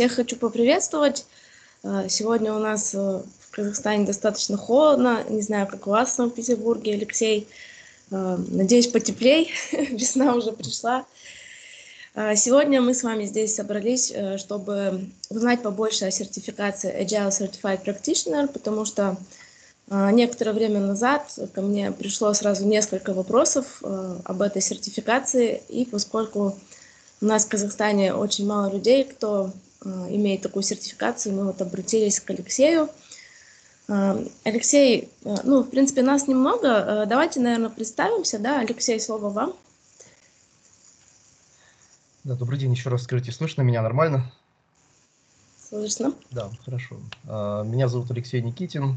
Всех хочу поприветствовать. Сегодня у нас в Казахстане достаточно холодно. Не знаю, как у вас в Санкт-Петербурге, Алексей. Надеюсь, потеплей. Весна уже пришла. Сегодня мы с вами здесь собрались, чтобы узнать побольше о сертификации Agile Certified Practitioner, потому что некоторое время назад ко мне пришло сразу несколько вопросов об этой сертификации, и поскольку у нас в Казахстане очень мало людей, кто э, имеет такую сертификацию. Мы вот обратились к Алексею. Э, Алексей, э, ну, в принципе, нас немного. Давайте, наверное, представимся. Да, Алексей, слово вам. Да, добрый день еще раз. Скажите, слышно меня нормально? Слышно. Да, хорошо. Меня зовут Алексей Никитин.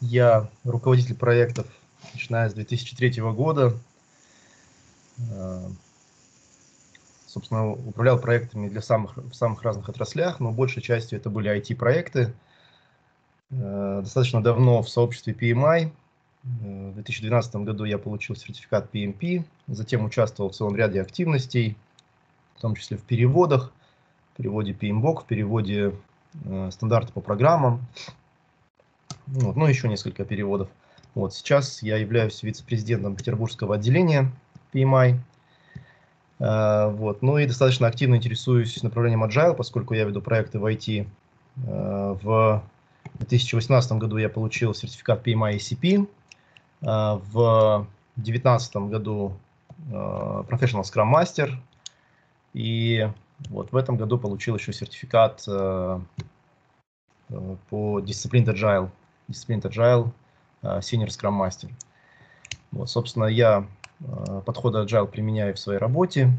Я руководитель проектов, начиная с 2003 года собственно, управлял проектами для самых, в самых разных отраслях, но большей частью это были IT-проекты. Э, достаточно давно в сообществе PMI. Э, в 2012 году я получил сертификат PMP, затем участвовал в целом ряде активностей, в том числе в переводах, в переводе PMBOK, в переводе э, стандарта по программам, вот, ну еще несколько переводов. Вот, сейчас я являюсь вице-президентом Петербургского отделения PMI, вот. Ну и достаточно активно интересуюсь направлением Agile, поскольку я веду проекты в IT. Э, в 2018 году я получил сертификат PMI ACP. Э, в 2019 году Professional Scrum Master. И вот в этом году получил еще сертификат по Disciplined Agile. Disciplined Agile Senior Scrum Master. Вот, собственно, я Э, подходы Agile применяю в своей работе,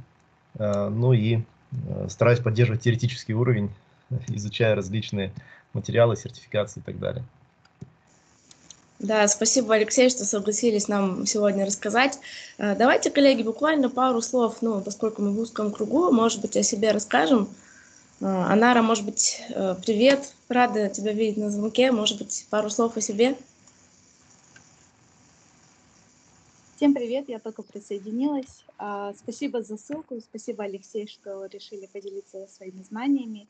э, ну и э, стараюсь поддерживать теоретический уровень, изучая различные материалы, сертификации и так далее. Да, спасибо, Алексей, что согласились нам сегодня рассказать. Давайте, коллеги, буквально пару слов, ну, поскольку мы в узком кругу, может быть, о себе расскажем. Анара, может быть, привет, рада тебя видеть на звонке, может быть, пару слов о себе. Всем привет, я только присоединилась. А, спасибо за ссылку, спасибо, Алексей, что решили поделиться своими знаниями.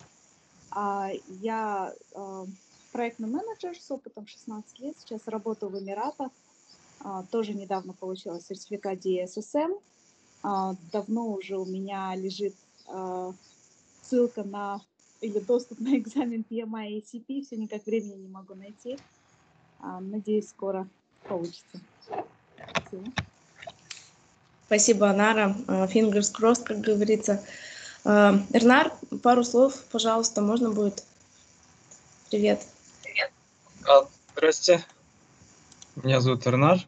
А, я а, проектный менеджер с опытом 16 лет, сейчас работаю в Эмиратах. Тоже недавно получила сертификат DSSM. Давно уже у меня лежит ссылка на или доступ на экзамен PMI и ACP, все никак времени не могу найти. Надеюсь, скоро получится. Спасибо. Анара. Э, fingers crossed, как говорится. Э, Эрнар, пару слов, пожалуйста, можно будет? Привет. Привет. А, здрасте. Меня зовут Эрнар.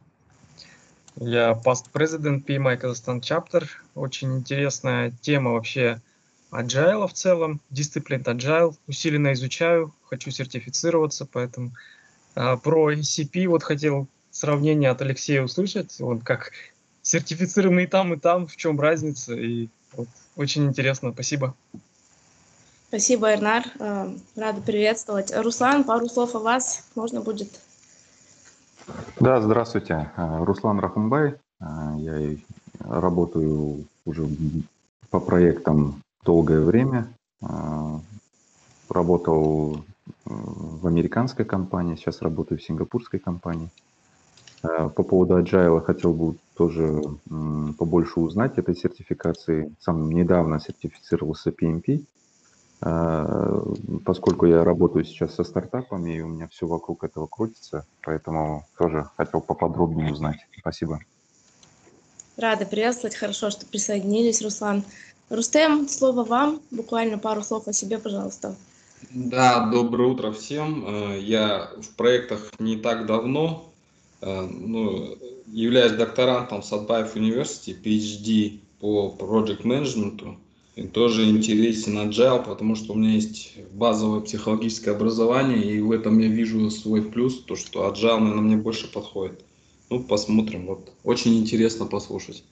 Я past president PMI Казахстан Chapter. Очень интересная тема вообще agile в целом, дисциплин agile. Усиленно изучаю, хочу сертифицироваться, поэтому а, про ECP вот хотел сравнение от Алексея услышать, он как сертифицированный там и там, в чем разница, и вот, очень интересно, спасибо. Спасибо, Эрнар, э, рада приветствовать. Руслан, пару слов о вас можно будет? Да, здравствуйте, э, Руслан Рахумбай, э, я работаю уже по проектам долгое время, работал в американской компании, сейчас работаю в сингапурской компании. Э, по поводу Agile хотел бы тоже побольше узнать этой сертификации. Сам недавно сертифицировался PMP, э, поскольку я работаю сейчас со стартапами, и у меня все вокруг этого крутится, поэтому тоже хотел поподробнее узнать. Спасибо. Рада приветствовать, хорошо, что присоединились, Руслан. Рустем, слово вам, буквально пару слов о себе, пожалуйста. Да, доброе утро всем. Э, я в проектах не так давно, ну, являюсь докторантом Садбаев University, PhD по Project Management. И тоже интересен Agile, потому что у меня есть базовое психологическое образование, и в этом я вижу свой плюс, то, что Agile, наверное, мне больше подходит. Ну, посмотрим. Вот. Очень интересно послушать.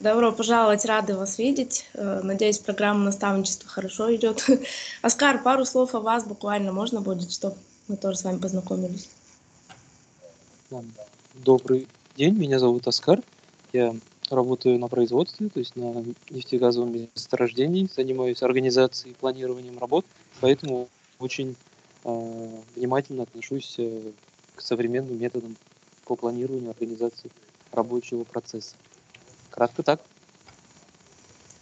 Добро пожаловать, рады вас видеть. Э, надеюсь, программа наставничества хорошо идет. Оскар, пару слов о вас буквально можно будет, чтобы мы тоже с вами познакомились. Добрый день, меня зовут Оскар. Я работаю на производстве, то есть на нефтегазовом месторождении, занимаюсь организацией и планированием работ, поэтому очень э, внимательно отношусь э, к современным методам по планированию организации рабочего процесса. Кратко так.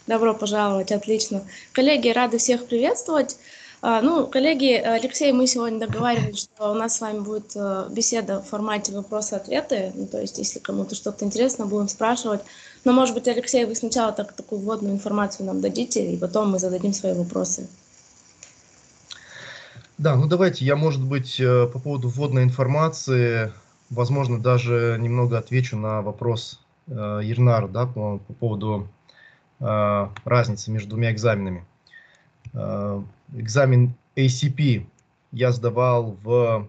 Добро пожаловать, отлично. Коллеги, рады всех приветствовать. А, ну, коллеги, Алексей, мы сегодня договаривались, что у нас с вами будет э, беседа в формате вопросы-ответы. Ну, то есть, если кому-то что-то интересно, будем спрашивать. Но, может быть, Алексей, вы сначала так, такую вводную информацию нам дадите, и потом мы зададим свои вопросы. Да, ну давайте я, может быть, э, по поводу вводной информации, возможно, даже немного отвечу на вопрос э, Ернара, да, по, по поводу э, разницы между двумя экзаменами. Э, экзамен ACP я сдавал в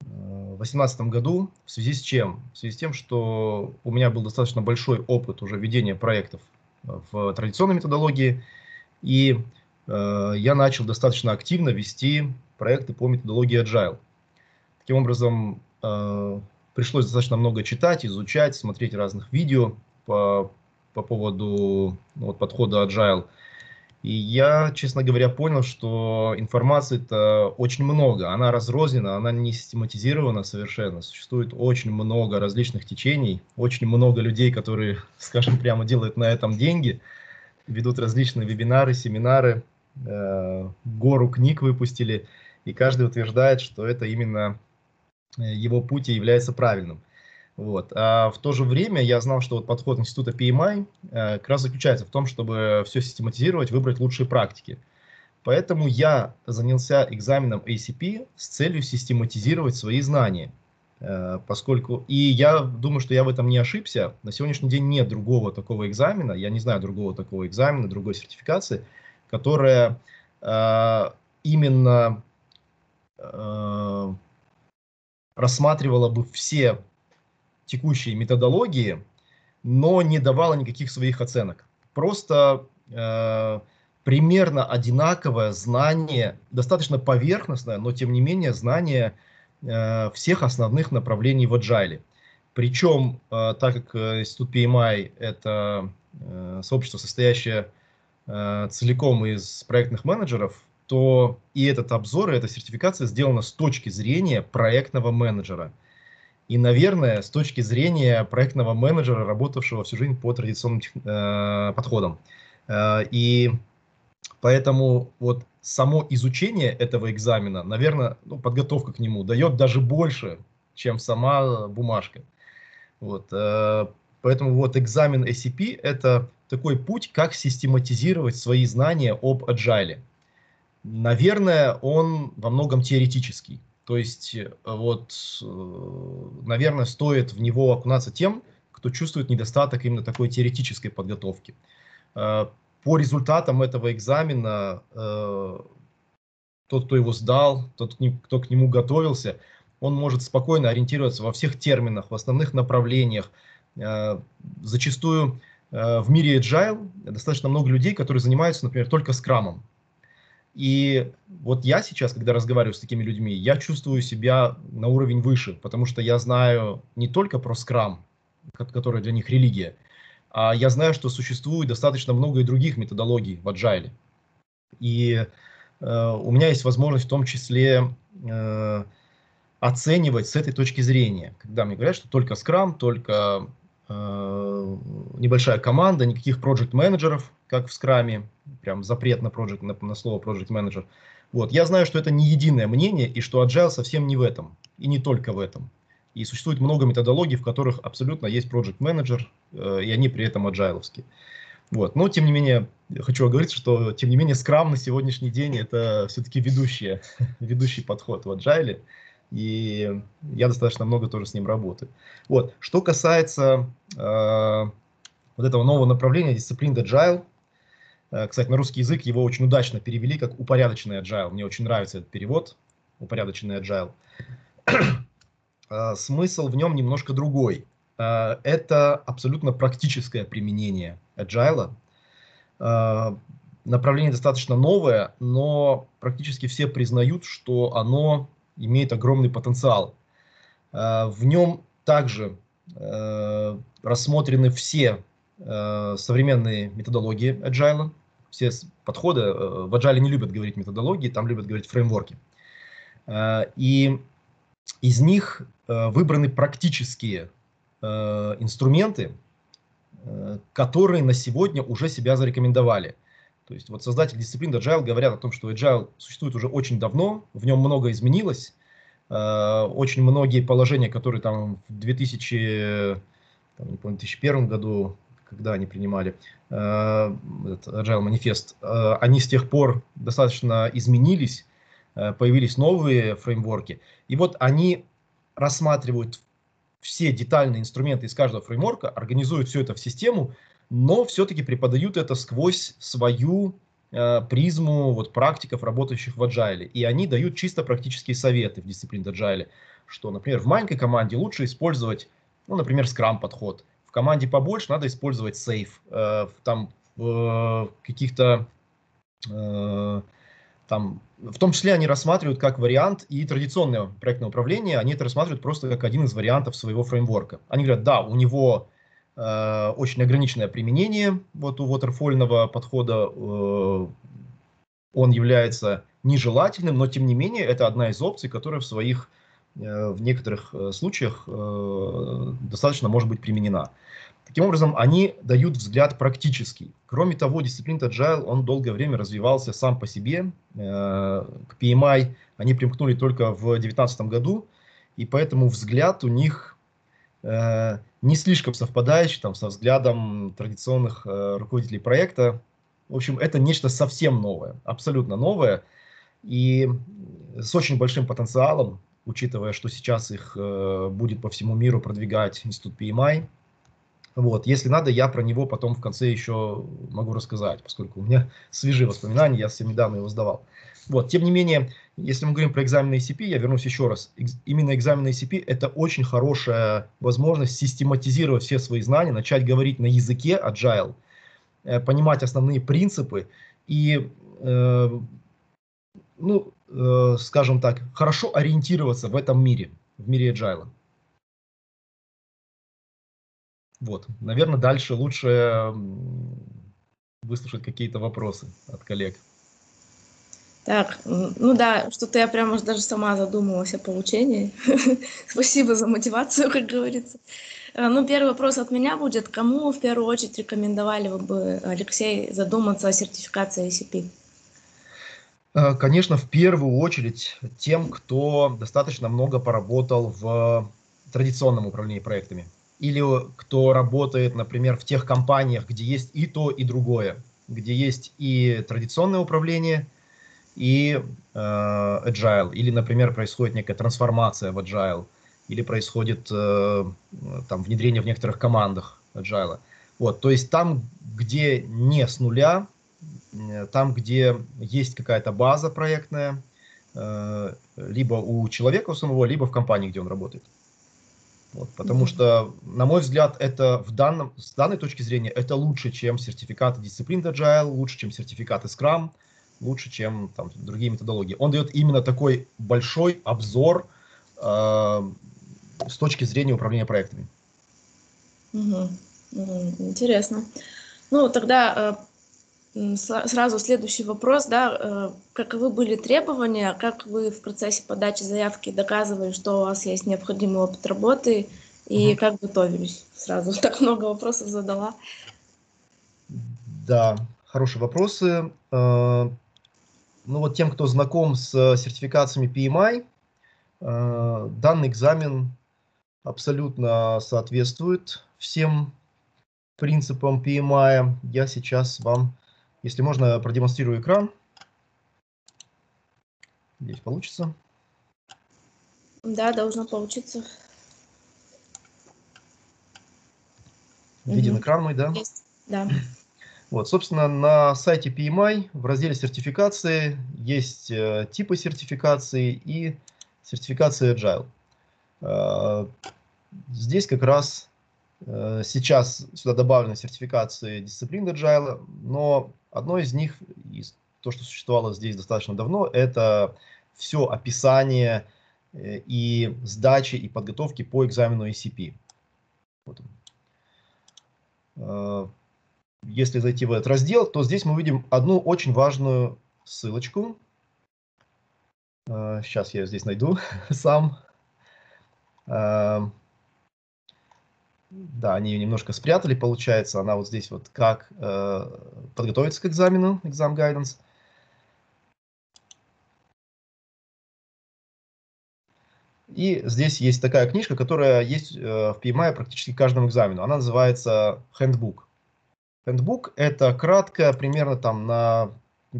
2018 э, году в связи с чем? В связи с тем, что у меня был достаточно большой опыт уже ведения проектов в традиционной методологии, и э, я начал достаточно активно вести проекты по методологии Agile. Таким образом, э, пришлось достаточно много читать, изучать, смотреть разных видео по, по поводу ну, вот, подхода Agile – и я, честно говоря, понял, что информации-то очень много. Она разрознена, она не систематизирована совершенно. Существует очень много различных течений, очень много людей, которые, скажем прямо, делают на этом деньги, ведут различные вебинары, семинары, э, гору книг выпустили, и каждый утверждает, что это именно э, его путь и является правильным. Вот. А в то же время я знал, что вот подход института PMI э, как раз заключается в том, чтобы все систематизировать, выбрать лучшие практики. Поэтому я занялся экзаменом ACP с целью систематизировать свои знания. Э, поскольку, и я думаю, что я в этом не ошибся. На сегодняшний день нет другого такого экзамена, я не знаю другого такого экзамена, другой сертификации, которая э, именно э, рассматривала бы все текущей методологии, но не давала никаких своих оценок. Просто э, примерно одинаковое знание, достаточно поверхностное, но тем не менее знание э, всех основных направлений в Agile. Причем, э, так как э, Институт PMI – это э, сообщество, состоящее э, целиком из проектных менеджеров, то и этот обзор, и эта сертификация сделана с точки зрения проектного менеджера – и, наверное, с точки зрения проектного менеджера, работавшего всю жизнь по традиционным э, подходам. Э, и поэтому вот само изучение этого экзамена, наверное, ну, подготовка к нему дает даже больше, чем сама бумажка. Вот, э, поэтому вот экзамен ACP – это такой путь, как систематизировать свои знания об agile. Наверное, он во многом теоретический. То есть, э, вот, э, наверное, стоит в него окунаться тем, кто чувствует недостаток именно такой теоретической подготовки. Э, по результатам этого экзамена тот, кто его сдал, тот, кто к нему готовился, он может спокойно ориентироваться во всех терминах, в основных направлениях. Зачастую в мире agile достаточно много людей, которые занимаются, например, только скрамом. И вот я сейчас, когда разговариваю с такими людьми, я чувствую себя на уровень выше, потому что я знаю не только про скрам, который для них религия, а я знаю, что существует достаточно много и других методологий в agile. И э, у меня есть возможность в том числе э, оценивать с этой точки зрения. Когда мне говорят, что только скрам, только э, небольшая команда, никаких проект менеджеров как в скраме, прям запрет на, project, на, на слово project manager. Вот. Я знаю, что это не единое мнение, и что agile совсем не в этом, и не только в этом. И существует много методологий, в которых абсолютно есть project manager, э, и они при этом agile. Вот. Но, тем не менее, хочу оговориться, что, тем не менее, Scrum на сегодняшний день это все-таки ведущий, ведущий подход в agile, и я достаточно много тоже с ним работаю. Вот. Что касается э, вот этого нового направления, дисциплины agile, кстати, на русский язык его очень удачно перевели как упорядоченный agile. Мне очень нравится этот перевод, упорядоченный agile. Э, смысл в нем немножко другой. Э, это абсолютно практическое применение agile. Направление достаточно новое, но практически все признают, что оно имеет огромный потенциал. В нем также э, рассмотрены все э, современные методологии Agile, все подходы. Э, в Agile не любят говорить методологии, там любят говорить фреймворки. Э, и из них э, выбраны практические инструменты, которые на сегодня уже себя зарекомендовали. То есть вот создатели дисциплины Agile говорят о том, что Agile существует уже очень давно, в нем много изменилось, очень многие положения, которые там в 2000, там, не помню, 2001 году, когда они принимали э, Agile манифест, э, они с тех пор достаточно изменились, э, появились новые фреймворки, и вот они рассматривают все детальные инструменты из каждого фреймворка, организуют все это в систему, но все-таки преподают это сквозь свою э, призму вот, практиков, работающих в Agile. И они дают чисто практические советы в дисциплине Agile, что, например, в маленькой команде лучше использовать, ну, например, Scrum подход. В команде побольше надо использовать Safe. Э, там э, каких-то... Э, там, в том числе они рассматривают как вариант и традиционное проектное управление, они это рассматривают просто как один из вариантов своего фреймворка. Они говорят, да, у него Э, очень ограниченное применение вот у waterfallного подхода. Э, он является нежелательным, но тем не менее это одна из опций, которая в своих в некоторых случаях достаточно может быть применена. Таким образом, они дают взгляд практический. Кроме того, дисциплина Agile, он долгое время развивался сам по себе. К PMI они примкнули только в 2019 году, и поэтому взгляд у них Э, не слишком совпадающий там, со взглядом традиционных э, руководителей проекта. В общем, это нечто совсем новое, абсолютно новое, и с очень большим потенциалом, учитывая, что сейчас их э, будет по всему миру продвигать институт PMI. Вот, если надо, я про него потом в конце еще могу рассказать, поскольку у меня свежие воспоминания, я совсем недавно его сдавал. Вот, тем не менее, если мы говорим про экзамены ACP, я вернусь еще раз. Именно экзамены ACP – это очень хорошая возможность систематизировать все свои знания, начать говорить на языке agile, э, понимать основные принципы и, э, ну, э, скажем так, хорошо ориентироваться в этом мире, в мире agile. Вот, наверное, дальше лучше выслушать какие-то вопросы от коллег. Так, ну да, что-то я прямо даже сама задумалась о получении. Спасибо за мотивацию, как говорится. Э, ну, первый вопрос от меня будет. Кому в первую очередь рекомендовали бы, Алексей, задуматься о сертификации ICP? Э, конечно, в первую очередь тем, кто достаточно много поработал в традиционном управлении проектами. Или кто работает, например, в тех компаниях, где есть и то, и другое. Где есть и традиционное управление – и э, agile, или, например, происходит некая трансформация в agile, или происходит э, там внедрение в некоторых командах agile. Вот, то есть там, где не с нуля, там, где есть какая-то база проектная, э, либо у человека у самого, либо в компании, где он работает. Вот, потому mm-hmm. что, на мой взгляд, это в данном, с данной точки зрения, это лучше, чем сертификаты дисциплин Agile, лучше, чем сертификаты Scrum, лучше, чем там, другие методологии. Он дает именно такой большой обзор э, с точки зрения управления проектами. Угу. Интересно. Ну, тогда э, сразу следующий вопрос, да, э, каковы были требования, как вы в процессе подачи заявки доказывали, что у вас есть необходимый опыт работы и угу. как готовились? Сразу так много вопросов задала. Да, хорошие вопросы. Э, ну вот тем, кто знаком с э, сертификациями PMI, данный экзамен абсолютно соответствует всем принципам PMI. Я сейчас вам, если можно, продемонстрирую экран. Здесь получится. Да, должно получиться. Виден угу. экран мой, да? Есть, да. Вот, собственно, на сайте PMI в разделе сертификации есть э, типы сертификации и сертификация Agile. Э, здесь как раз э, сейчас сюда добавлены сертификации дисциплин Agile, но одно из них, из то, что существовало здесь достаточно давно, это все описание э, и сдачи и подготовки по экзамену ACP. Вот он. Если зайти в этот раздел, то здесь мы увидим одну очень важную ссылочку. Сейчас я здесь найду сам. Да, они ее немножко спрятали, получается. Она вот здесь вот как э, подготовиться к экзамену, exam guidance. И здесь есть такая книжка, которая есть э, в PMI практически каждому экзамену. Она называется Handbook. Handbook – это кратко, примерно там на,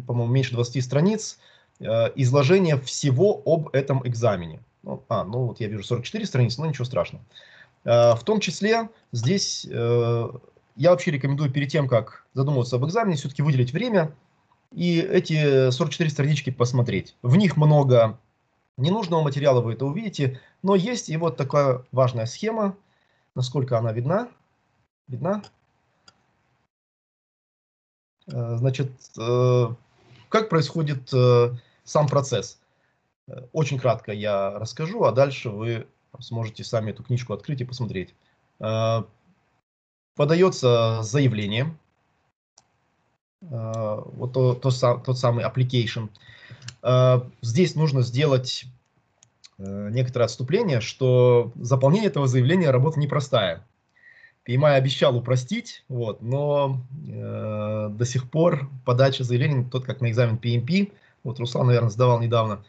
по-моему, меньше 20 страниц, э, изложение всего об этом экзамене. Ну, а, ну вот я вижу 44 страницы, но ничего страшного. В том числе здесь э, я вообще рекомендую перед тем, как задумываться об экзамене, все-таки выделить время и эти 44 странички посмотреть. В них много ненужного материала, вы это увидите, но есть и вот такая важная схема, насколько она видна. Видна? Э, значит, как происходит сам процесс? Очень кратко я расскажу, а дальше вы сможете сами эту книжку открыть и посмотреть. А, подается заявление, а, вот то, то, тот самый application. А, здесь нужно сделать э, некоторое отступление, что заполнение этого заявления работа непростая. PMI обещал упростить, вот, но э, до сих пор подача заявления, тот как на экзамен PMP, вот Руслан, наверное, сдавал недавно,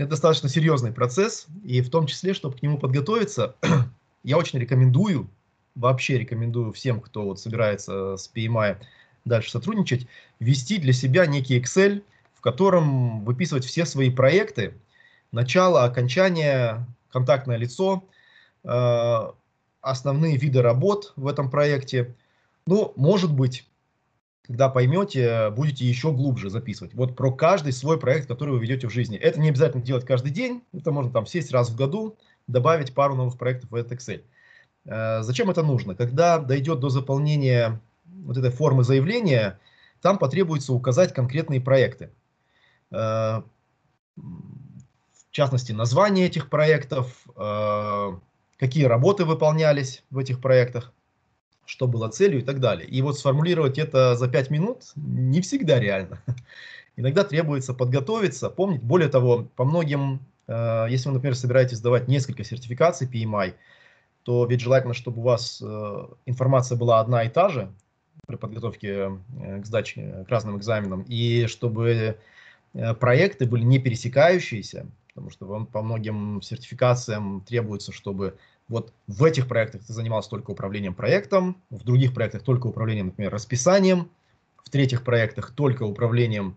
это достаточно серьезный процесс, и в том числе, чтобы к нему подготовиться, я очень рекомендую, вообще рекомендую всем, кто вот собирается с PMI дальше сотрудничать, ввести для себя некий Excel, в котором выписывать все свои проекты, начало, окончание, контактное лицо, э, основные виды работ в этом проекте. Ну, может быть, когда поймете, будете еще глубже записывать. Вот про каждый свой проект, который вы ведете в жизни. Это не обязательно делать каждый день, это можно там сесть раз в году, добавить пару новых проектов в этот Excel. Э, зачем это нужно? Когда дойдет до заполнения вот этой формы заявления, там потребуется указать конкретные проекты. Э, в частности, название этих проектов, э, какие работы выполнялись в этих проектах что было целью и так далее. И вот сформулировать это за 5 минут не всегда реально. Иногда требуется подготовиться, помнить. Более того, по многим, э, если вы, например, собираетесь сдавать несколько сертификаций PMI, то ведь желательно, чтобы у вас э, информация была одна и та же при подготовке э, к сдаче, к разным экзаменам, и чтобы проекты были не пересекающиеся, потому что вам по многим сертификациям требуется, чтобы вот в этих проектах ты занимался только управлением проектом, в других проектах только управлением, например, расписанием, в третьих проектах только управлением,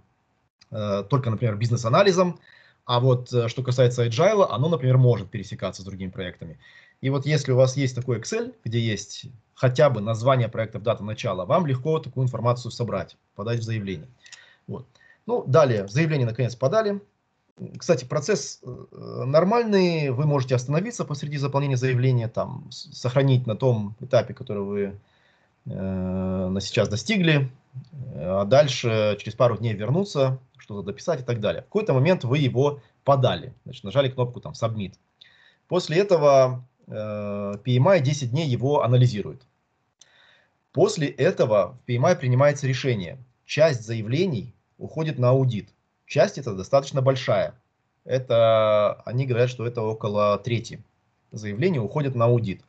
э, только, например, бизнес-анализом, а вот э, что касается Agile, оно, например, может пересекаться с другими проектами. И вот если у вас есть такой Excel, где есть хотя бы название проектов, дата начала, вам легко такую информацию собрать, подать в заявление. Вот. Ну, далее, заявление наконец подали, кстати, процесс э, нормальный, вы можете остановиться посреди заполнения заявления, там, сохранить на том этапе, который вы э, на сейчас достигли, э, а дальше через пару дней вернуться, что-то дописать и так далее. В какой-то момент вы его подали, значит, нажали кнопку там Submit. После этого э, PMI 10 дней его анализирует. После этого в PMI принимается решение. Часть заявлений уходит на аудит часть это достаточно большая. Это, они говорят, что это около трети заявлений уходят на аудит.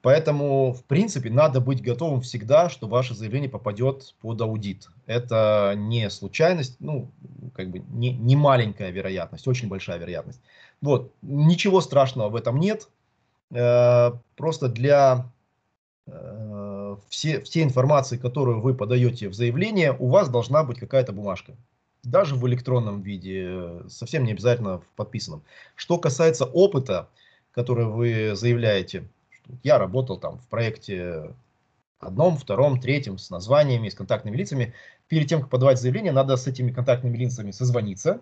Поэтому, в принципе, надо быть готовым всегда, что ваше заявление попадет под аудит. Это не случайность, ну, как бы не, не маленькая вероятность, очень большая вероятность. Вот, ничего страшного в этом нет. Э, просто для э, все, все информации, которую вы подаете в заявление, у вас должна быть какая-то бумажка даже в электронном виде, совсем не обязательно в подписанном. Что касается опыта, который вы заявляете, я работал там в проекте одном, втором, третьем, с названиями, с контактными лицами, перед тем, как подавать заявление, надо с этими контактными лицами созвониться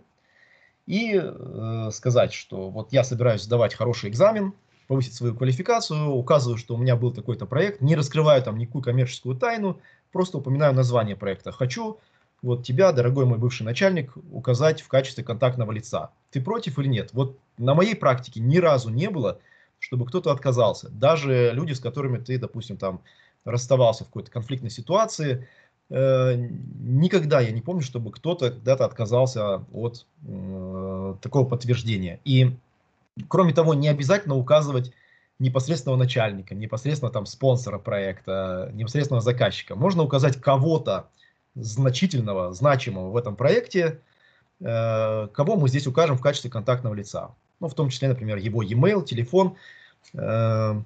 и э, сказать, что вот я собираюсь сдавать хороший экзамен, повысить свою квалификацию, указываю, что у меня был такой-то проект, не раскрываю там никакую коммерческую тайну, просто упоминаю название проекта. Хочу вот тебя, дорогой мой бывший начальник, указать в качестве контактного лица. Ты против или нет? Вот на моей практике ни разу не было чтобы кто-то отказался. Даже люди, с которыми ты, допустим, там расставался в какой-то конфликтной ситуации, э, никогда я не помню, чтобы кто-то когда-то отказался от э, такого подтверждения. И кроме того, не обязательно указывать непосредственного начальника, непосредственно там спонсора проекта, непосредственного заказчика. Можно указать кого-то значительного, значимого в этом проекте, э, кого мы здесь укажем в качестве контактного лица. Ну, в том числе, например, его e-mail, телефон. Э,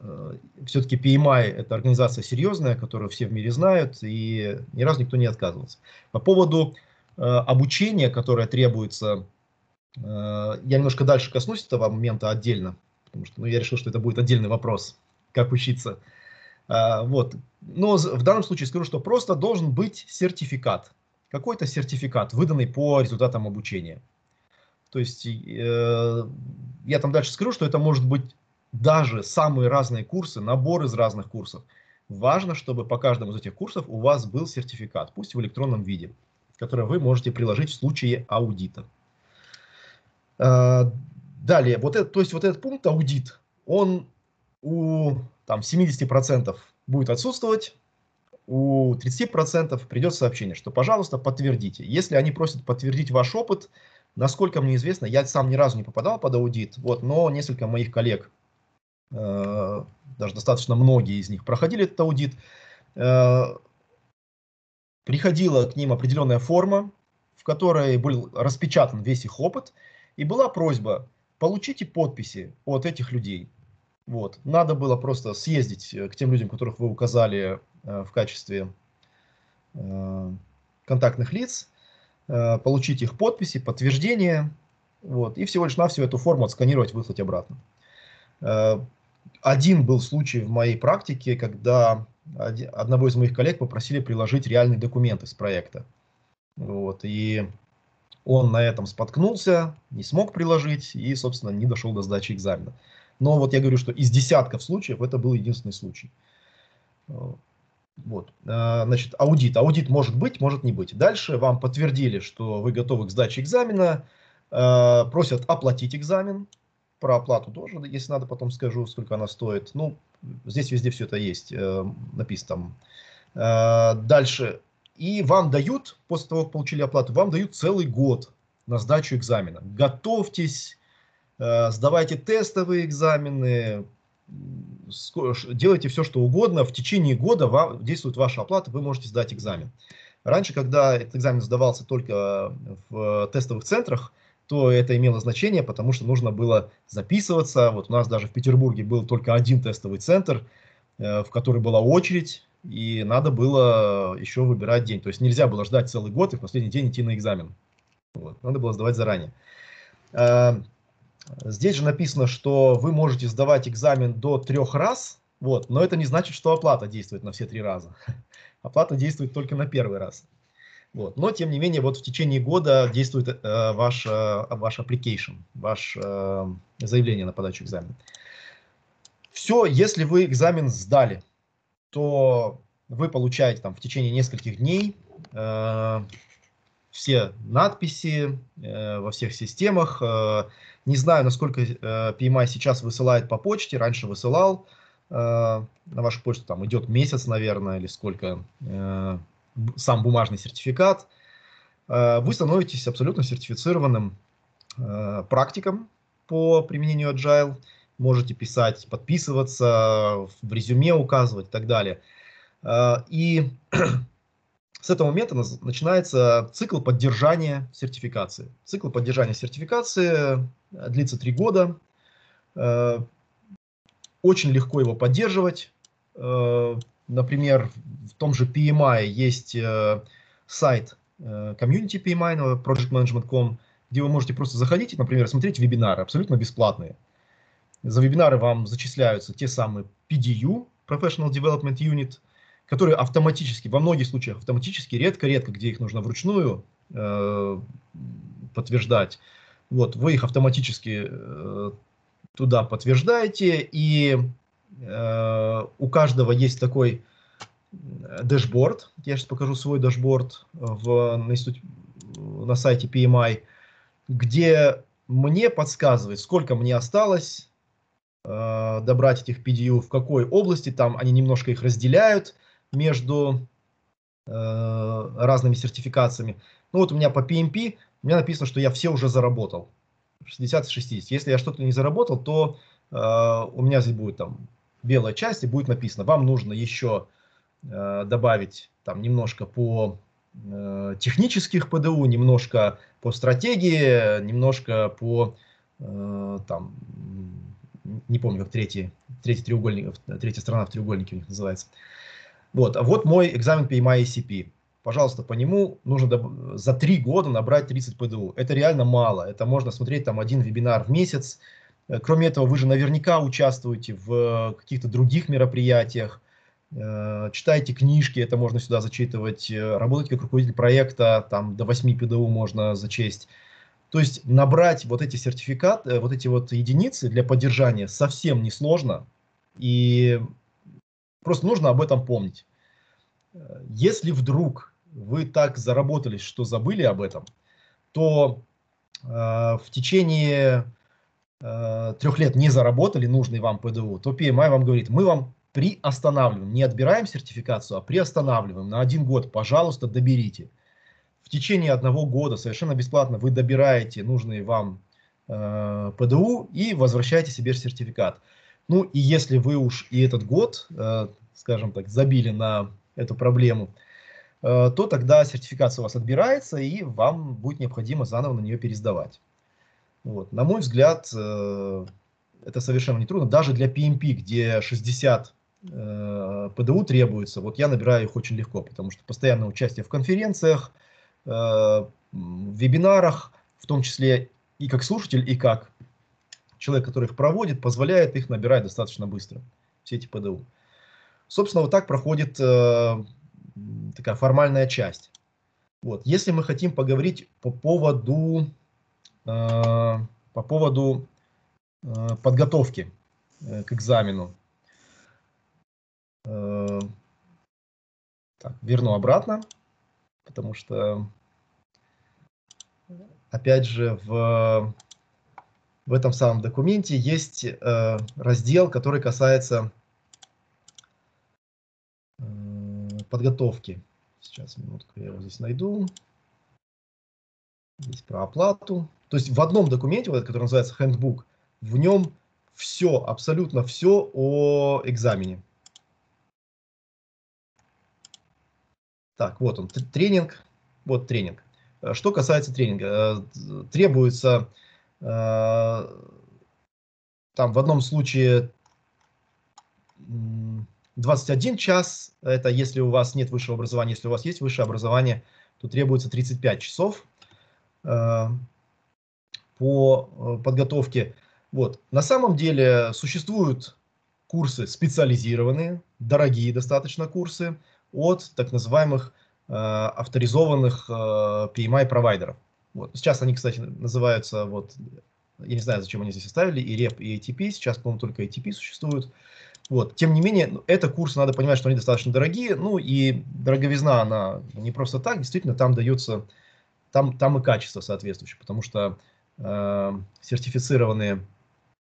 э, Все-таки PMI – это организация серьезная, которую все в мире знают, и ни разу никто не отказывался. По поводу обучения, которое требуется, я немножко дальше коснусь этого момента отдельно, потому что ну, я решил, что это будет отдельный вопрос, как учиться. А, вот. Но в данном случае скажу, что просто должен быть сертификат, какой-то сертификат, выданный по результатам обучения. То есть э, я там дальше скажу, что это может быть даже самые разные курсы, набор из разных курсов. Важно, чтобы по каждому из этих курсов у вас был сертификат, пусть в электронном виде, который вы можете приложить в случае аудита. Э, Далее, вот это, то есть вот этот пункт аудит, он у там, 70% будет отсутствовать, у 30% придет сообщение, что, пожалуйста, подтвердите. Если они просят подтвердить ваш опыт, насколько мне известно, я сам ни разу не попадал под аудит, вот, но несколько моих коллег, э, даже достаточно многие из них проходили этот аудит, э, приходила к ним определенная форма, в которой был распечатан весь их опыт, и была просьба получите подписи от этих людей. Вот. Надо было просто съездить э, к тем людям, которых вы указали э, в качестве э, контактных лиц, получить их подписи, подтверждения, вот, и всего лишь на всю эту форму отсканировать, выслать обратно. Один был случай в моей практике, когда одного из моих коллег попросили приложить реальные документы с проекта. Вот, и он на этом споткнулся, не смог приложить и, собственно, не дошел до сдачи экзамена. Но вот я говорю, что из десятков случаев это был единственный случай. Вот. А, значит, аудит. Аудит может быть, может не быть. Дальше вам подтвердили, что вы готовы к сдаче экзамена, а, просят оплатить экзамен. Про оплату тоже, если надо, потом скажу, сколько она стоит. Ну, здесь везде все это есть, э, написано там. Дальше и вам дают, после того, как получили оплату, вам дают целый год на сдачу экзамена. Готовьтесь, э, сдавайте тестовые экзамены, делайте все, что угодно. В течение года вам, действует ваша оплата, вы можете сдать экзамен. Раньше, когда этот экзамен сдавался только в тестовых центрах, то это имело значение, потому что нужно было записываться. Вот у нас даже в Петербурге был только один тестовый центр, э, в который была очередь и надо было еще выбирать день. То есть нельзя было ждать целый год и в последний день идти на экзамен. Вот. Надо было сдавать заранее. Здесь же написано, что вы можете сдавать экзамен до трех раз, вот, но это не значит, что оплата действует на все три раза. Оплата действует только на первый раз. Вот. Но, тем не менее, вот в течение года действует э, ваш, э, ваш application, ваше э, заявление на подачу экзамена. Все, если вы экзамен сдали, то вы получаете там в течение нескольких дней э, все надписи э, во всех системах. Э, не знаю, насколько э, PMI сейчас высылает по почте, раньше высылал э, на вашу почту, там идет месяц, наверное, или сколько, э, сам бумажный сертификат. Э, вы становитесь абсолютно сертифицированным э, практиком по применению Agile можете писать, подписываться, в резюме указывать и так далее. А, и с этого момента начинается цикл поддержания сертификации. Цикл поддержания сертификации э, длится три года. Э, очень легко его поддерживать. Э, например, в том же PMI есть сайт Community PMI, projectmanagement.com, где вы можете просто заходить например, смотреть вебинары абсолютно бесплатные. За вебинары вам зачисляются те самые PDU, Professional Development Unit, которые автоматически, во многих случаях автоматически, редко-редко, где их нужно вручную э, подтверждать, вот, вы их автоматически э, туда подтверждаете, и э, у каждого есть такой dashboard, я сейчас покажу свой dashboard в, на, на сайте PMI, где мне подсказывает, сколько мне осталось э, добрать этих PDU, в какой области, там они немножко их разделяют между э, разными сертификациями. Ну вот у меня по PMP, у меня написано, что я все уже заработал. 60 из 60. Если я что-то не заработал, то э, у меня здесь будет там белая часть и будет написано, вам нужно еще э, добавить там немножко по э, технических ПДУ, немножко по стратегии, немножко по э, там, не помню, как третий, третий треугольник, третья сторона в треугольнике у них называется. Вот, а вот мой экзамен PMI ICP. Пожалуйста, по нему нужно за три года набрать 30 ПДУ. Это реально мало. Это можно смотреть там один вебинар в месяц. Э, кроме этого, вы же наверняка участвуете в каких-то других мероприятиях, э, читаете книжки, это можно сюда зачитывать, э, работаете как руководитель проекта, там до 8 ПДУ можно зачесть. То есть набрать вот эти сертификаты, вот эти вот единицы для поддержания совсем несложно. И просто нужно об этом помнить. Если вдруг вы так заработались, что забыли об этом, то э, в течение э, трех лет не заработали нужный вам ПДУ, то PMI вам говорит, мы вам приостанавливаем, не отбираем сертификацию, а приостанавливаем на один год, пожалуйста, доберите в течение одного года совершенно бесплатно вы добираете нужные вам э, ПДУ и возвращаете себе сертификат. Ну и если вы уж и этот год, э, скажем так, забили на эту проблему, э, то тогда сертификация у вас отбирается и вам будет необходимо заново на нее пересдавать. Вот. На мой взгляд, э, это совершенно не трудно. Даже для PMP, где 60 э, ПДУ требуется, вот я набираю их очень легко, потому что постоянное участие в конференциях, в вебинарах, в том числе и как слушатель, и как человек, который их проводит, позволяет их набирать достаточно быстро, все эти ПДУ. Собственно, вот так проходит э, такая формальная часть. Вот. Если мы хотим поговорить по поводу, э, по поводу э, подготовки э, к экзамену, э, так, верну обратно потому что, опять же, в, в этом самом документе есть э, раздел, который касается э, подготовки. Сейчас, минутку, я его здесь найду. Здесь про оплату. То есть в одном документе, вот, который называется Handbook, в нем все, абсолютно все о экзамене. Так, вот он, тренинг. Вот тренинг. Э, что касается тренинга, э, требуется там в одном случае 21 час, это если у вас нет высшего образования, если у вас есть высшее образование, то требуется 35 часов по подготовке. Вот. На самом деле существуют курсы специализированные, дорогие достаточно курсы, от так называемых э, авторизованных э, PMI-провайдеров. Вот. Сейчас они, кстати, называются, вот, я не знаю, зачем они здесь оставили, и REP, и ATP, сейчас, по-моему, только ATP существуют. Вот. Тем не менее, ну, это курсы, надо понимать, что они достаточно дорогие, ну и дороговизна, она не просто так, действительно, там дается, там, там и качество соответствующее, потому что э, сертифицированные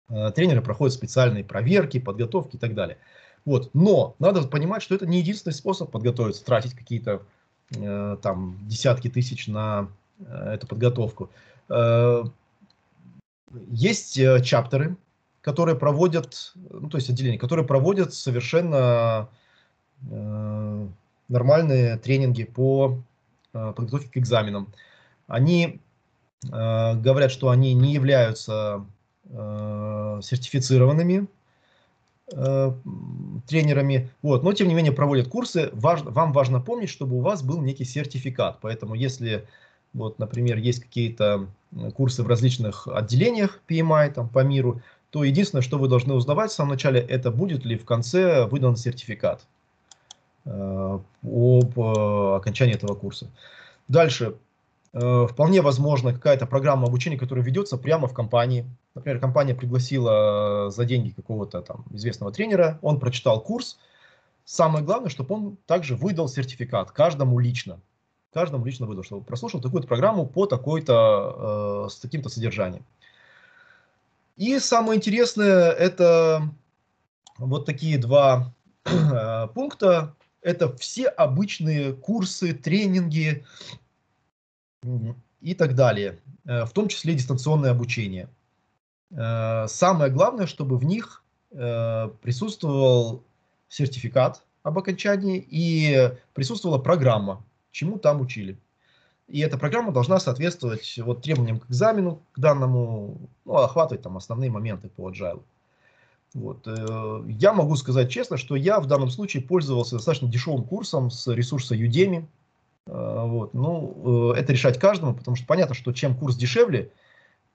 э, тренеры проходят специальные проверки, подготовки и так далее. Вот. Но надо понимать, что это не единственный способ подготовиться, тратить какие-то э, там десятки тысяч на эту подготовку. Э, есть э, чаптеры, которые проводят, ну, то есть отделения, которые проводят совершенно э, нормальные тренинги по э, подготовке к экзаменам. Они э, говорят, что они не являются э, сертифицированными Э, тренерами, вот, но тем не менее проводят курсы. Важно, вам важно помнить, чтобы у вас был некий сертификат. Поэтому если, вот, например, есть какие-то курсы в различных отделениях PMI там, по миру, то единственное, что вы должны узнавать в самом начале, это будет ли в конце выдан сертификат э, об э, окончании этого курса. Дальше. Э, вполне возможно какая-то программа обучения, которая ведется прямо в компании. Например, компания пригласила за деньги какого-то там известного тренера, он прочитал курс. Самое главное, чтобы он также выдал сертификат каждому лично. Каждому лично выдал, что прослушал такую-то программу по такой-то, э, с таким-то содержанием. И самое интересное, это вот такие два э, пункта. Это все обычные курсы, тренинги и так далее, э, в том числе дистанционное обучение. Э, самое главное, чтобы в них присутствовал сертификат об окончании и присутствовала программа, чему там учили. И эта программа должна соответствовать вот требованиям к экзамену, к данному, ну, охватывать там основные моменты по agile. Вот. Э, я могу сказать честно, что я в данном случае пользовался достаточно дешевым курсом с ресурса Udemy. Э, вот. Ну, э, это решать каждому, потому что понятно, что чем курс дешевле,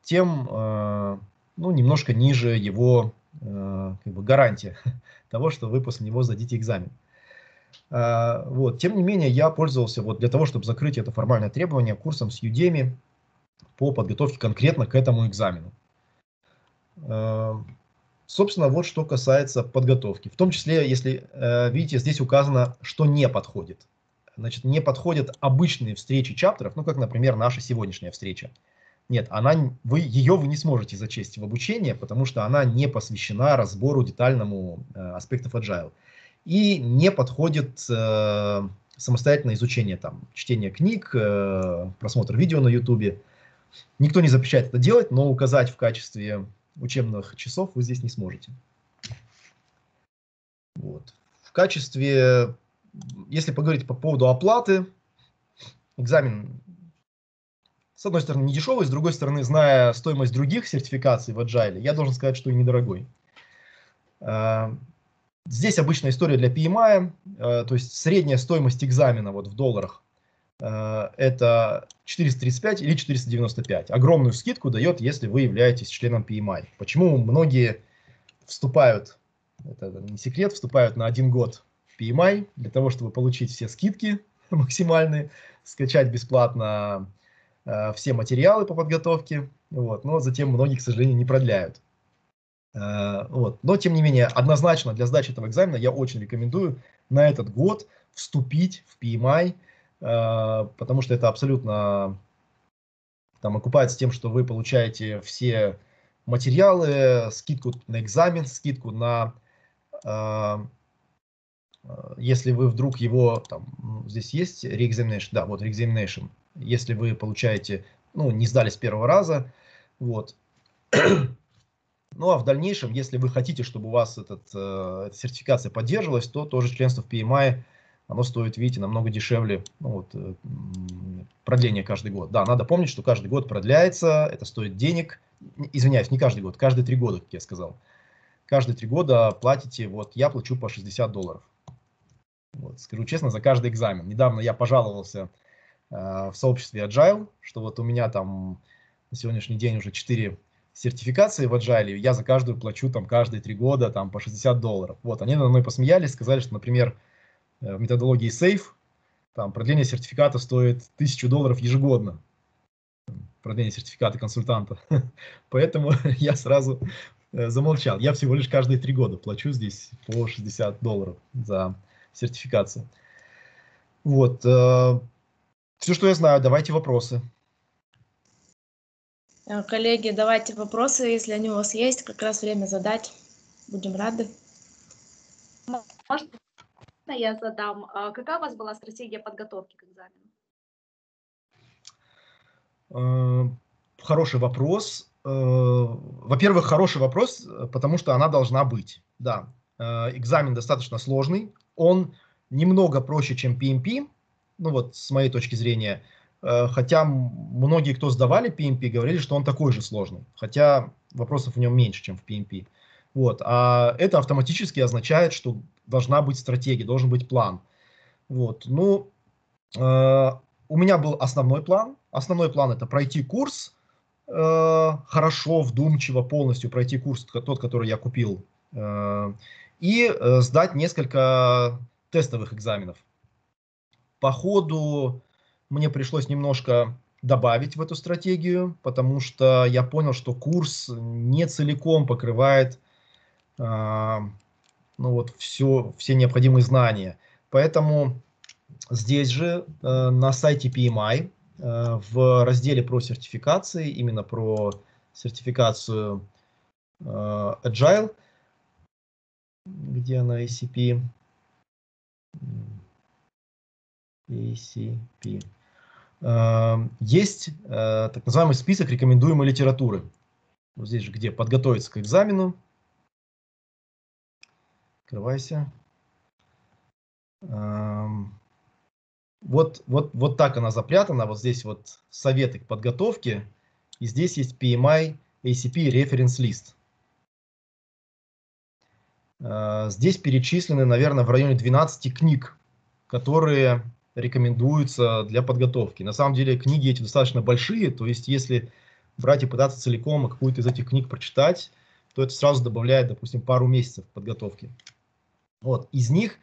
тем ну, немножко ниже его как бы, гарантия того, что вы после него сдадите экзамен. А, вот. Тем не менее, я пользовался вот для того, чтобы закрыть это формальное требование курсом с Udemy по подготовке конкретно к этому экзамену. А, собственно, вот что касается подготовки. В том числе, если э, видите, здесь указано, что не подходит. Значит, не подходят обычные встречи чаптеров, ну, как, например, наша сегодняшняя встреча. Нет, она, вы, ее вы не сможете зачесть в обучение, потому что она не посвящена разбору детальному э, аспектов agile и не подходит э, самостоятельное изучение, там, чтение книг, э, просмотр видео на YouTube. Никто не запрещает это делать, но указать в качестве учебных часов вы здесь не сможете. Вот. В качестве, если поговорить по поводу оплаты, экзамен, с одной стороны, не дешевый, с другой стороны, зная стоимость других сертификаций в Agile, я должен сказать, что и недорогой. Здесь обычная история для PMI, э, то есть средняя стоимость экзамена вот в долларах э, это 435 или 495. Огромную скидку дает, если вы являетесь членом PMI. Почему многие вступают, это не секрет, вступают на один год в PMI для того, чтобы получить все скидки максимальные, скачать бесплатно э, все материалы по подготовке, вот, но затем многие, к сожалению, не продляют. Э, вот. Но, тем не менее, однозначно для сдачи этого экзамена я очень рекомендую на этот год вступить в PMI, э, потому что это абсолютно там окупается тем, что вы получаете все материалы, скидку на экзамен, скидку на, э, если вы вдруг его, там, здесь есть reexamination, да, вот reexamination, если вы получаете, ну, не сдали с первого раза, вот, ну а в дальнейшем, если вы хотите, чтобы у вас этот, э, эта сертификация поддерживалась, то тоже членство в PMI, оно стоит, видите, намного дешевле ну, вот, э, продление каждый год. Да, надо помнить, что каждый год продляется, это стоит денег. Извиняюсь, не каждый год, каждые три года, как я сказал. Каждые три года платите, вот я плачу по 60 долларов. Вот, скажу честно, за каждый экзамен. Недавно я пожаловался э, в сообществе Agile, что вот у меня там на сегодняшний день уже 4 сертификации в Agile, я за каждую плачу там каждые три года там по 60 долларов. Вот, они надо мной посмеялись, сказали, что, например, э, в методологии SAFE там продление сертификата стоит 1000 долларов ежегодно. Продление сертификата консультанта. Поэтому я сразу э, замолчал. Я всего лишь каждые три года плачу здесь по 60 долларов за сертификацию. Вот. Э, Все, что я знаю, давайте вопросы. Э, коллеги, давайте вопросы, если они у вас есть, как раз время задать. Будем рады. Можно я задам? А какая у вас была стратегия подготовки к экзамену? Э, хороший вопрос. Э, во-первых, хороший вопрос, потому что она должна быть. Да, экзамен достаточно сложный. Он немного проще, чем PMP, ну вот с моей точки зрения – хотя многие, кто сдавали PMP, говорили, что он такой же сложный, хотя вопросов в нем меньше, чем в PMP. Вот. А это автоматически означает, что должна быть стратегия, должен быть план. Вот. Ну, э, у меня был основной план. Основной план это пройти курс э, хорошо, вдумчиво, полностью пройти курс, тот, который я купил, э, и э, сдать несколько тестовых экзаменов. По ходу мне пришлось немножко добавить в эту стратегию, потому что я понял, что курс не целиком покрывает э, ну вот все, все необходимые знания. Поэтому здесь же э, на сайте PMI э, в разделе про сертификации, именно про сертификацию Agile, где она ACP, ACP. Есть так называемый список рекомендуемой литературы. Вот здесь же, где подготовиться к экзамену. Открывайся. Вот, вот, вот так она запрятана. Вот здесь вот советы к подготовке. И здесь есть PMI ACP Reference List. А, здесь перечислены, наверное, в районе 12 книг, которые рекомендуются для подготовки. На самом деле книги эти достаточно большие, то есть если брать и пытаться целиком какую-то из этих книг прочитать, то это сразу добавляет, допустим, пару месяцев подготовки. Вот. Из них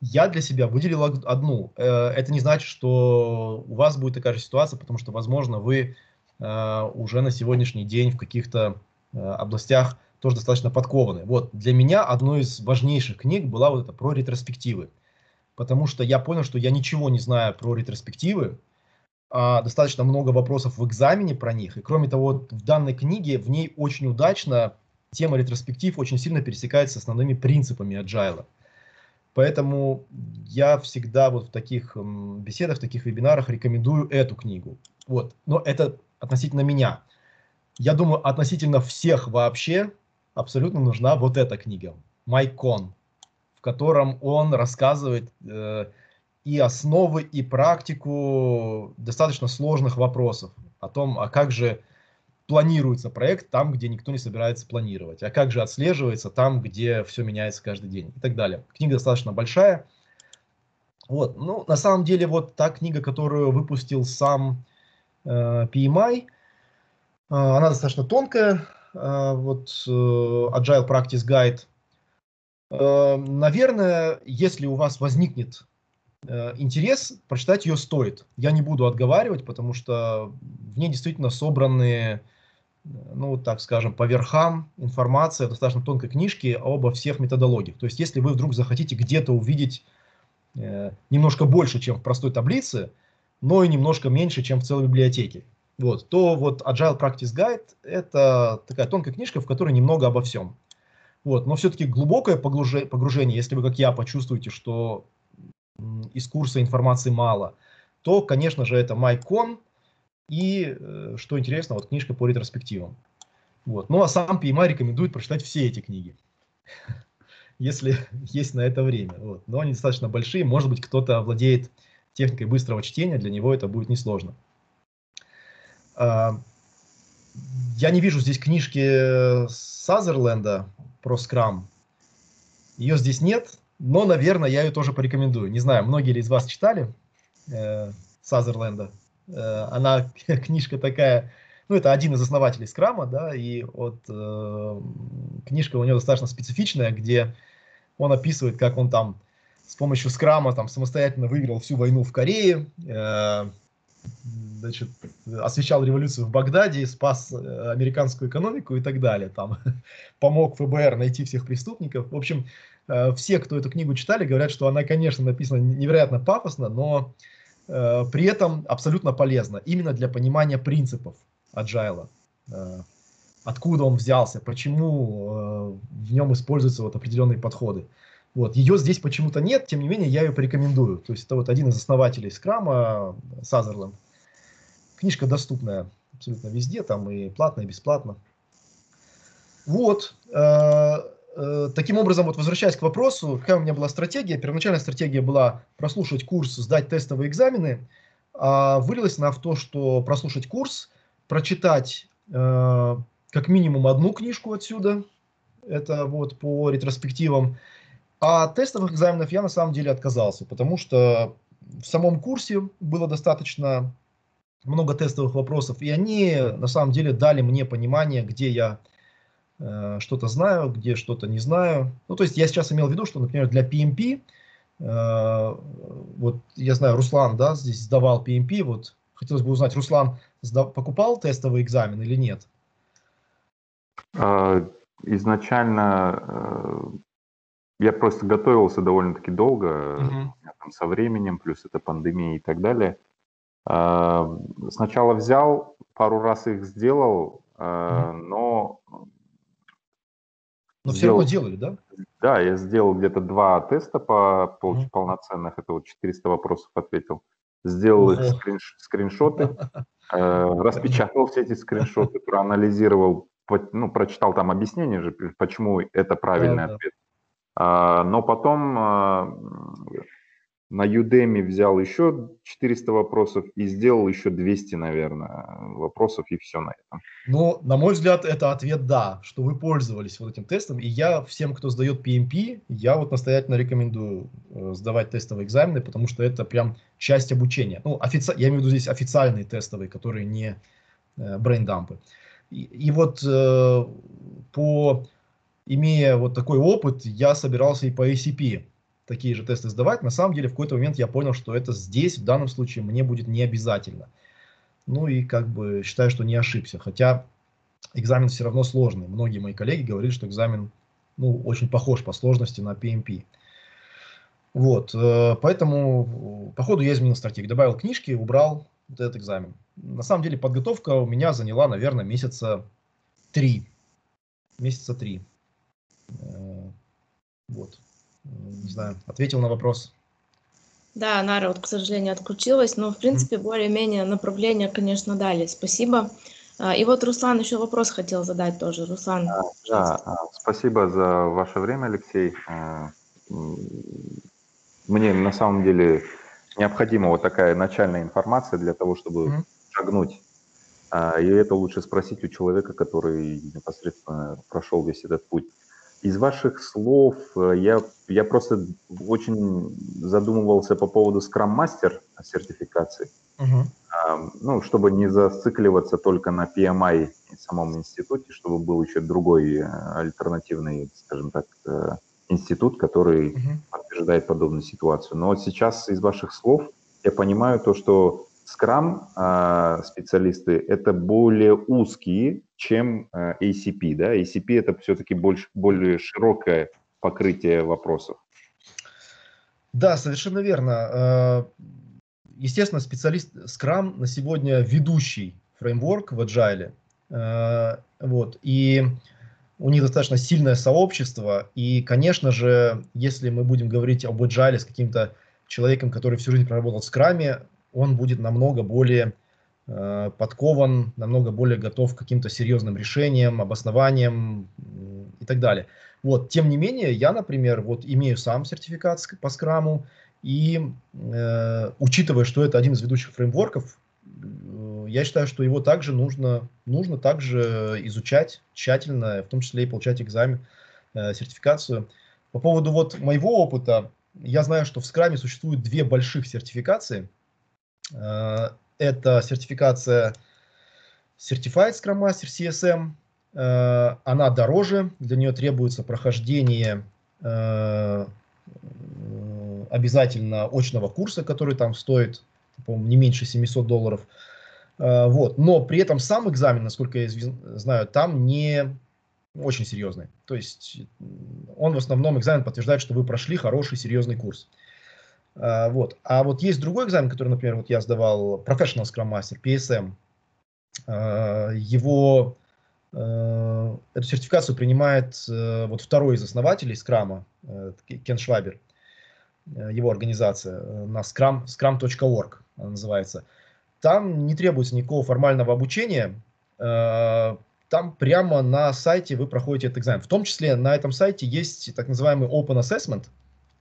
я для себя выделил одну. Э, это не значит, что у вас будет такая же ситуация, потому что, возможно, вы э, уже на сегодняшний день в каких-то э, областях тоже достаточно подкованы. Вот для меня одной из важнейших книг была вот эта про ретроспективы. Потому что я понял, что я ничего не знаю про ретроспективы, а достаточно много вопросов в экзамене про них. И кроме того, в данной книге в ней очень удачно тема ретроспектив очень сильно пересекается с основными принципами agile. Поэтому я всегда вот в таких беседах, в таких вебинарах рекомендую эту книгу. Вот. Но это относительно меня. Я думаю, относительно всех вообще абсолютно нужна вот эта книга. Майкон, котором он рассказывает э, и основы, и практику достаточно сложных вопросов о том, а как же планируется проект там, где никто не собирается планировать, а как же отслеживается там, где все меняется каждый день и так далее. Книга достаточно большая. Вот, ну, на самом деле, вот та книга, которую выпустил сам э, PMI, э, она достаточно тонкая, э, вот э, Agile Practice Guide. Э, наверное, если у вас возникнет э, интерес, прочитать ее стоит. Я не буду отговаривать, потому что в ней действительно собраны ну, так скажем, по верхам информация в достаточно тонкой книжке обо всех методологиях. То есть, если вы вдруг захотите где-то увидеть э, немножко больше, чем в простой таблице, но и немножко меньше, чем в целой библиотеке, вот, то вот Agile Practice Guide – это такая тонкая книжка, в которой немного обо всем. Вот, но все-таки глубокое погружение, если вы, как я, почувствуете, что из курса информации мало, то, конечно же, это MyCon – и, э, что интересно, вот книжка по ретроспективам. Вот. Ну а сам PMI рекомендует прочитать все эти книги, если есть на это время. Вот. Но они достаточно большие, может быть, кто-то владеет техникой быстрого чтения, для него это будет несложно. А, я не вижу здесь книжки Сазерленда про Scrum. Ее здесь нет, но, наверное, я ее тоже порекомендую. Не знаю, многие ли из вас читали э, Сазерленда? Э, она книжка такая, ну, это один из основателей скрама, да, и вот э, книжка у него достаточно специфичная, где он описывает, как он там с помощью скрама там самостоятельно выиграл всю войну в Корее, э, значит, освещал революцию в Багдаде, спас э, американскую экономику и так далее, там, помог ФБР найти всех преступников. В общем, э, все, кто эту книгу читали, говорят, что она, конечно, написана невероятно пафосно, но Э, при этом абсолютно полезно именно для понимания принципов agile. Откуда он взялся, почему в нем используются вот определенные подходы. Вот. Ее здесь почему-то нет, тем не менее я ее порекомендую. То есть это вот один из основателей скрама, Сазерленд. Книжка доступная абсолютно везде, там и платно, и бесплатно. Вот. Э, таким образом, вот возвращаясь к вопросу, какая у меня была стратегия. Первоначальная стратегия была прослушать курс, сдать тестовые экзамены. А вылилась на в то, что прослушать курс, прочитать э, как минимум одну книжку отсюда, это вот по ретроспективам. А тестовых экзаменов я на самом деле отказался, потому что в самом курсе было достаточно много тестовых вопросов, и они на самом деле дали мне понимание, где я Э, что-то знаю, где что-то не знаю. Ну, то есть я сейчас имел в виду, что, например, для PMP, э, вот я знаю, Руслан, да, здесь сдавал PMP, вот хотелось бы узнать, Руслан сдав, покупал тестовый экзамен или нет? А, изначально э, я просто готовился довольно-таки долго, угу. там, со временем, плюс это пандемия и так далее. А, сначала взял, пару раз их сделал, угу. но Но все равно делали, да? Да, я сделал где-то два теста по пол, mm. полноценных, это вот 400 вопросов ответил. Сделал их скринш, скриншоты, э, распечатал все эти скриншоты, проанализировал, ну, прочитал там объяснение же, почему это правильный ответ. А, но потом а, на Udemy взял еще 400 вопросов и сделал еще 200, наверное, вопросов, и все на этом. Ну, на мой взгляд, это ответ «да», что вы пользовались вот этим тестом. И я всем, кто сдает PMP, я вот настоятельно рекомендую э, сдавать тестовые экзамены, потому что это прям часть обучения. Ну, офици... я имею в виду здесь официальные тестовые, которые не э, брейндампы. И, и вот э, по... Имея вот такой опыт, я собирался и по ACP такие же тесты сдавать, на самом деле в какой-то момент я понял, что это здесь, в данном случае, мне будет не обязательно. Ну и как бы считаю, что не ошибся. Хотя экзамен все равно сложный. Многие мои коллеги говорили, что экзамен ну, очень похож по сложности на PMP. Вот, э, поэтому по ходу я изменил стратегию. Добавил книжки, убрал вот этот экзамен. На самом деле подготовка у меня заняла, наверное, месяца три. Месяца три. Э, вот не знаю, ответил на вопрос. Да, Нара вот, к сожалению, отключилась, но, в принципе, более-менее направление, конечно, дали. Спасибо. А, и вот Руслан еще вопрос хотел задать тоже. Руслан. Да, да, а, спасибо за ваше время, Алексей. А, мне на самом деле необходима вот такая начальная информация для того, чтобы mm-hmm. шагнуть. И это лучше спросить у человека, который непосредственно прошел весь этот путь. Из ваших слов э, я, я просто очень задумывался по поводу Scrum Master сертификации. Uh-huh. Ну, чтобы не зацикливаться только на PMI в самом институте, чтобы был еще другой э, альтернативный, скажем так, э, институт, который uh-huh. подтверждает подобную ситуацию. Но сейчас из ваших слов я понимаю то, что Scrum а, специалисты это более узкие, чем а, ACP, да? ACP это все-таки больше, более широкое покрытие вопросов. Да, совершенно верно. А, естественно, специалист Scrum на сегодня ведущий фреймворк в Agile. Вот. И у них достаточно сильное сообщество. И, конечно же, если мы будем говорить об Agile с каким-то человеком, который всю жизнь проработал в Scrum, он будет намного более э, подкован, намного более готов к каким-то серьезным решениям, обоснованиям и так далее. Вот, тем не менее, я, например, вот имею сам сертификат по скраму, и э, учитывая, что это один из ведущих фреймворков, э, я считаю, что его также нужно, нужно также изучать тщательно, в том числе и получать экзамен, э, сертификацию. По поводу вот моего опыта, я знаю, что в скраме существует две больших сертификации – это сертификация Certified Scrum Master CSM. Э, она дороже, для нее требуется прохождение э, обязательно очного курса, который там стоит, не меньше 700 долларов. Вот. Но при этом сам экзамен, насколько я знаю, там не очень серьезный. То есть он в основном экзамен подтверждает, что вы прошли хороший, серьезный курс. Uh, вот. А вот есть другой экзамен, который, например, вот я сдавал, Professional Scrum Master, PSM. А, его, а, эту сертификацию принимает э, вот второй из основателей Скрама, э, Кен Швабер, э, его организация, на scrum, scrum.org она называется. Там не требуется никакого формального обучения, там прямо на сайте вы проходите этот экзамен. В том числе на этом сайте есть так называемый Open Assessment,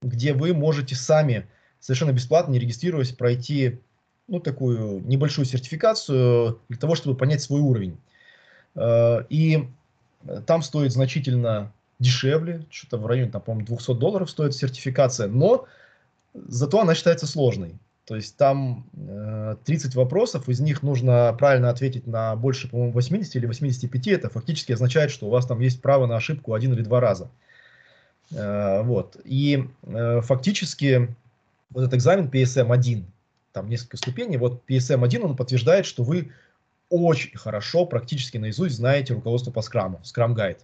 где вы можете сами совершенно бесплатно, не регистрируясь, пройти ну, такую небольшую сертификацию для того, чтобы понять свой уровень. Э, и там стоит значительно дешевле, что-то в районе, там, по-моему, 200 долларов стоит сертификация, но зато она считается сложной. То есть там 30 э, вопросов, из них нужно правильно ответить на больше, по-моему, 80 или 85. Это фактически означает, что у вас там есть право на ошибку один или два раза. Э, вот. И фактически вот этот экзамен PSM-1, там несколько ступеней, вот PSM-1, он подтверждает, что вы очень хорошо, практически наизусть знаете руководство по скраму, Guide.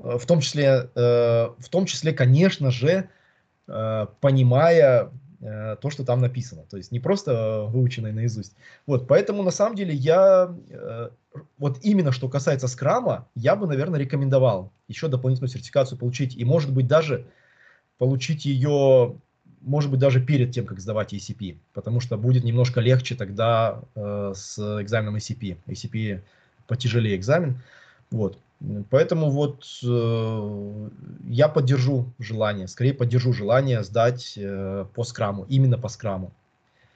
Э, в том числе, э, в том числе, конечно же, э, понимая то, что там написано. То есть не просто выученное наизусть. Вот, поэтому на самом деле я вот именно что касается скрама, я бы, наверное, рекомендовал еще дополнительную сертификацию получить и, может быть, даже получить ее, может быть, даже перед тем, как сдавать ACP, потому что будет немножко легче тогда э, с экзаменом ACP. ACP потяжелее экзамен. Вот. Поэтому вот э, я поддержу желание, скорее поддержу желание сдать э, по скраму, именно по скраму.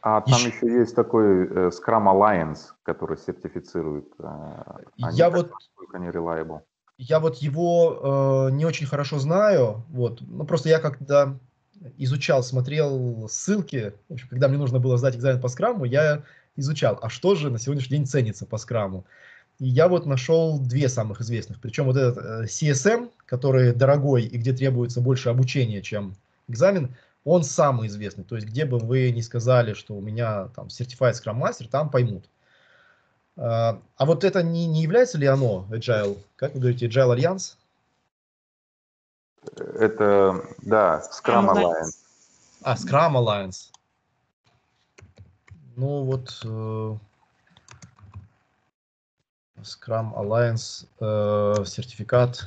А там еще, еще есть такой э, Scrum Alliance, который сертифицирует. Э, я вот они reliable. Я вот его э, не очень хорошо знаю, вот, ну просто я когда изучал, смотрел ссылки, в общем, когда мне нужно было сдать экзамен по скраму, я изучал, а что же на сегодняшний день ценится по скраму. И я вот нашел две самых известных. Причем вот этот э, CSM, который дорогой и где требуется больше обучения, чем экзамен, он самый известный. То есть где бы вы не сказали, что у меня там Certified Scrum Master, там поймут. А, а вот это не, не является ли оно Agile? Как вы говорите, Agile Alliance? Это, да, Scrum Alliance. А, Scrum Alliance. Ну вот, э, Scrum Alliance э, сертификат.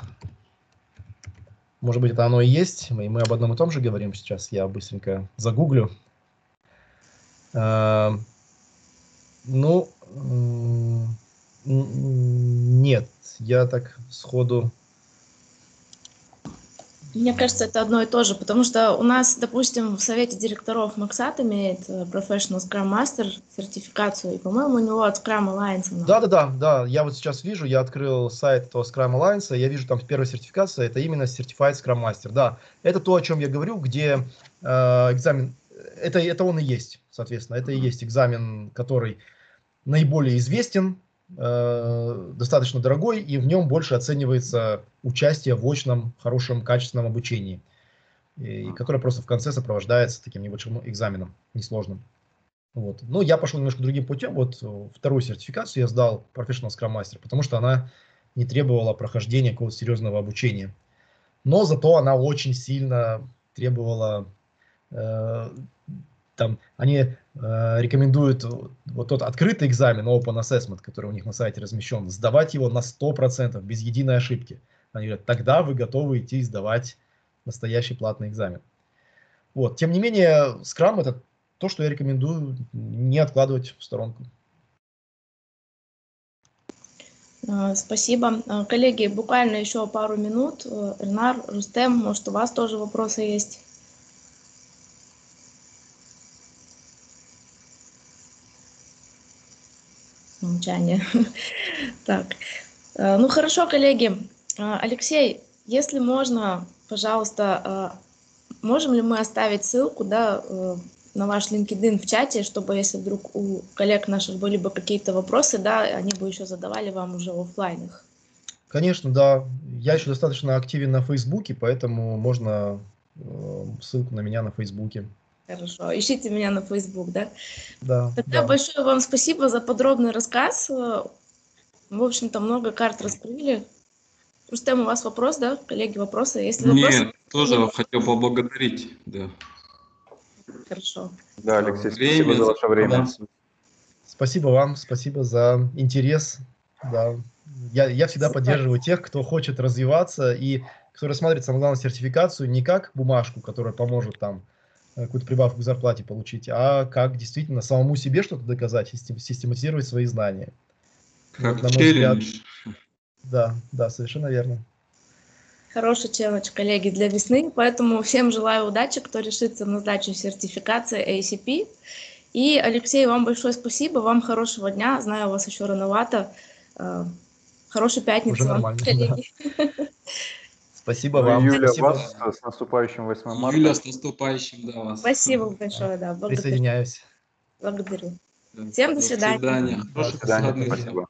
Может быть, это оно и есть. Мы, мы об одном и том же говорим сейчас. Я быстренько загуглю. Э, ну, нет, я так сходу мне кажется, это одно и то же, потому что у нас, допустим, в совете директоров Максат имеет Professional Scrum Master сертификацию, и, по-моему, у него от Scrum Alliance. Да, да, да, да. Я вот сейчас вижу, я открыл сайт этого Scrum Alliance, я вижу там первая сертификация, это именно Certified Scrum Master. Да, это то, о чем я говорю, где э, экзамен, это, это он и есть, соответственно, это и есть экзамен, который наиболее известен, Э, достаточно дорогой, и в нем больше оценивается участие в очном, хорошем, качественном обучении, и, которое просто в конце сопровождается таким небольшим экзаменом, несложным. Вот. Но я пошел немножко другим путем. Вот вторую сертификацию я сдал Professional Scrum Master, потому что она не требовала прохождения какого-то серьезного обучения. Но зато она очень сильно требовала э, там они э, рекомендуют вот тот открытый экзамен, Open Assessment, который у них на сайте размещен, сдавать его на 100%, без единой ошибки. Они говорят, тогда вы готовы идти сдавать настоящий платный экзамен. Вот. Тем не менее, Scrum это то, что я рекомендую не откладывать в сторонку. А, спасибо. А, коллеги, буквально еще пару минут. Ренар, Рустем, может, у вас тоже вопросы есть? Молчание. Так. Э, ну хорошо, коллеги. Э, Алексей, если можно, пожалуйста, э, можем ли мы оставить ссылку да, на ваш LinkedIn в чате, чтобы если вдруг у коллег наших были бы какие-то вопросы, да, они бы еще задавали вам уже в офлайнах. Конечно, да. Я еще достаточно активен на Фейсбуке, поэтому можно ссылку на меня на Фейсбуке. Хорошо. Ищите меня на Facebook, да? Да. Тогда да. большое вам спасибо за подробный рассказ. В общем-то, много карт раскрыли. Рустем, у вас вопрос, да? Коллеги, вопросы? Если вопросы, Нет, тоже нет. хотел поблагодарить, да. Хорошо. Да, Алексей, время, спасибо за ваше время. Спасибо вам, спасибо за интерес. Да. Я, я всегда спасибо. поддерживаю тех, кто хочет развиваться и кто рассматривает самое главное сертификацию не как бумажку, которая поможет там какую-то прибавку к зарплате получить, а как действительно самому себе что-то доказать, систематизировать свои знания. Как вот, взгляд, да, да, совершенно верно. Хороший челлендж, коллеги, для весны, поэтому всем желаю удачи, кто решится на сдачу сертификации ACP. И, Алексей, вам большое спасибо, вам хорошего дня, знаю, у вас еще рановато. Э, хорошей пятницы Уже вам, коллеги. Да. Спасибо ну, вам. Юля, Спасибо. вас с наступающим 8 марта. Юля, с наступающим, да, вас. Спасибо большое, да. Благодарю. Присоединяюсь. Благодарю. Всем до свидания. До свидания. До свидания. Спасибо.